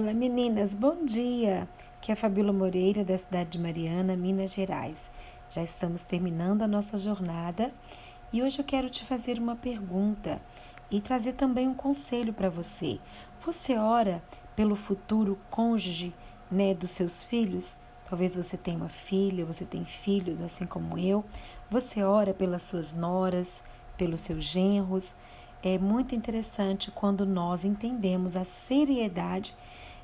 Olá meninas, bom dia! Aqui é Fabíola Moreira da cidade de Mariana, Minas Gerais. Já estamos terminando a nossa jornada e hoje eu quero te fazer uma pergunta e trazer também um conselho para você. Você ora pelo futuro cônjuge né, dos seus filhos? Talvez você tenha uma filha, você tem filhos assim como eu. Você ora pelas suas noras, pelos seus genros. É muito interessante quando nós entendemos a seriedade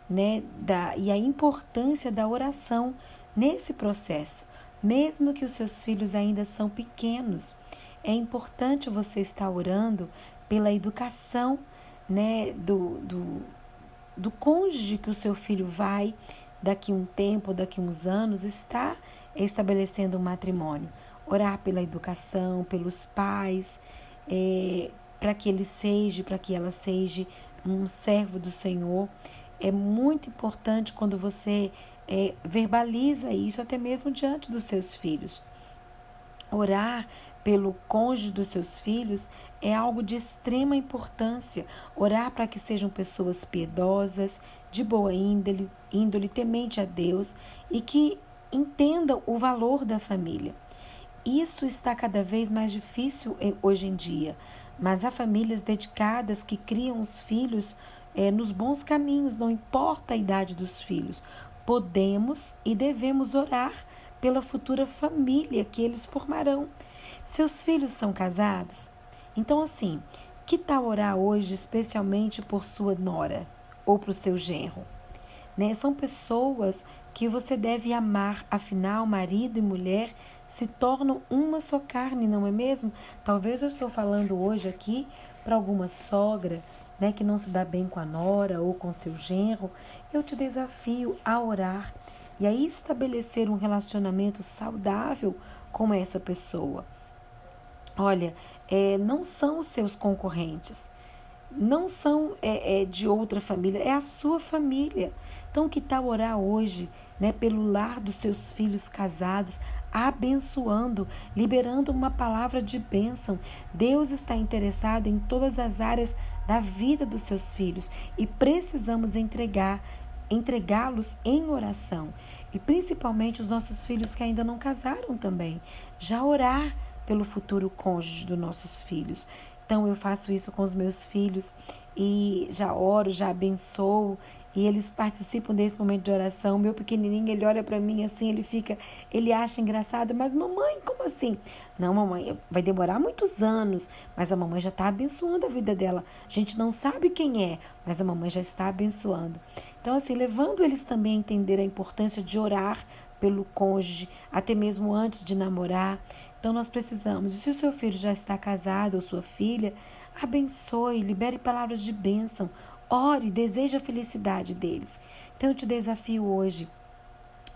né, da, e a importância da oração nesse processo, mesmo que os seus filhos ainda são pequenos. É importante você estar orando pela educação né, do, do, do cônjuge que o seu filho vai, daqui um tempo, daqui uns anos, estar estabelecendo um matrimônio. Orar pela educação, pelos pais, é, para que ele seja, para que ela seja um servo do Senhor é muito importante quando você é, verbaliza isso, até mesmo diante dos seus filhos. Orar pelo cônjuge dos seus filhos é algo de extrema importância. Orar para que sejam pessoas piedosas, de boa índole, índole, temente a Deus e que entendam o valor da família. Isso está cada vez mais difícil hoje em dia, mas há famílias dedicadas que criam os filhos é, nos bons caminhos, não importa a idade dos filhos. Podemos e devemos orar pela futura família que eles formarão. Seus filhos são casados? Então, assim, que tal orar hoje especialmente por sua nora ou para o seu genro? Né? São pessoas que você deve amar, afinal, marido e mulher se tornam uma só carne, não é mesmo? Talvez eu estou falando hoje aqui para alguma sogra né, que não se dá bem com a nora ou com seu genro, eu te desafio a orar e a estabelecer um relacionamento saudável com essa pessoa. Olha, é, não são seus concorrentes, não são é, é, de outra família, é a sua família. Então, que tal orar hoje, né, pelo lar dos seus filhos casados, abençoando, liberando uma palavra de bênção. Deus está interessado em todas as áreas da vida dos seus filhos e precisamos entregar, entregá-los em oração. E principalmente os nossos filhos que ainda não casaram também. Já orar pelo futuro cônjuge dos nossos filhos. Então eu faço isso com os meus filhos e já oro, já abençoo e eles participam desse momento de oração. Meu pequenininho, ele olha para mim assim, ele fica, ele acha engraçado, mas mamãe, como assim? Não, mamãe, vai demorar muitos anos, mas a mamãe já está abençoando a vida dela. A gente não sabe quem é, mas a mamãe já está abençoando. Então, assim, levando eles também a entender a importância de orar pelo cônjuge, até mesmo antes de namorar. Então, nós precisamos. E se o seu filho já está casado ou sua filha, abençoe, libere palavras de bênção. Ore, deseje a felicidade deles. Então eu te desafio hoje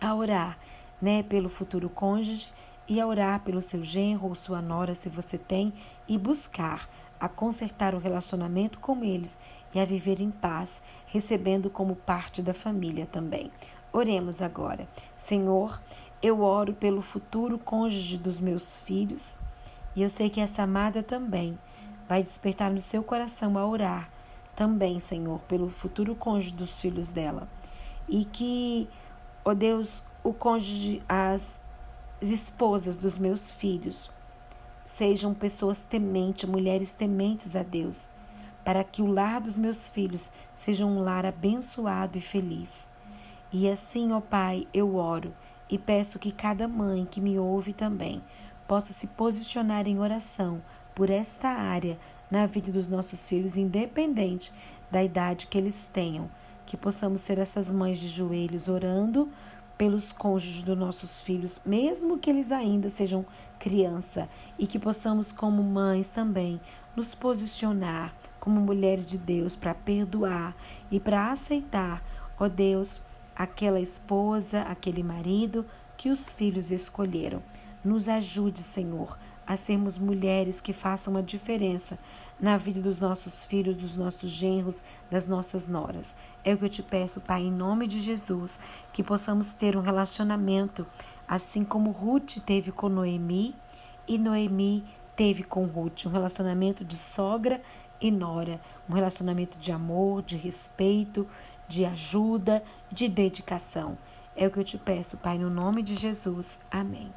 a orar, né, pelo futuro cônjuge e a orar pelo seu genro ou sua nora, se você tem, e buscar a consertar o relacionamento com eles e a viver em paz, recebendo como parte da família também. Oremos agora. Senhor, eu oro pelo futuro cônjuge dos meus filhos e eu sei que essa amada também vai despertar no seu coração a orar também, Senhor, pelo futuro cônjuge dos filhos dela. E que, ó Deus, o cônjuge, as esposas dos meus filhos sejam pessoas tementes, mulheres tementes a Deus, para que o lar dos meus filhos seja um lar abençoado e feliz. E assim, ó Pai, eu oro e peço que cada mãe que me ouve também possa se posicionar em oração por esta área na vida dos nossos filhos, independente da idade que eles tenham. Que possamos ser essas mães de joelhos orando pelos cônjuges dos nossos filhos, mesmo que eles ainda sejam criança, e que possamos, como mães também, nos posicionar como mulheres de Deus para perdoar e para aceitar, ó Deus, aquela esposa, aquele marido que os filhos escolheram. Nos ajude, Senhor, a sermos mulheres que façam a diferença na vida dos nossos filhos, dos nossos genros, das nossas noras. É o que eu te peço, Pai, em nome de Jesus, que possamos ter um relacionamento assim como Ruth teve com Noemi e Noemi teve com Ruth, um relacionamento de sogra e nora, um relacionamento de amor, de respeito, de ajuda, de dedicação. É o que eu te peço, Pai, no nome de Jesus. Amém.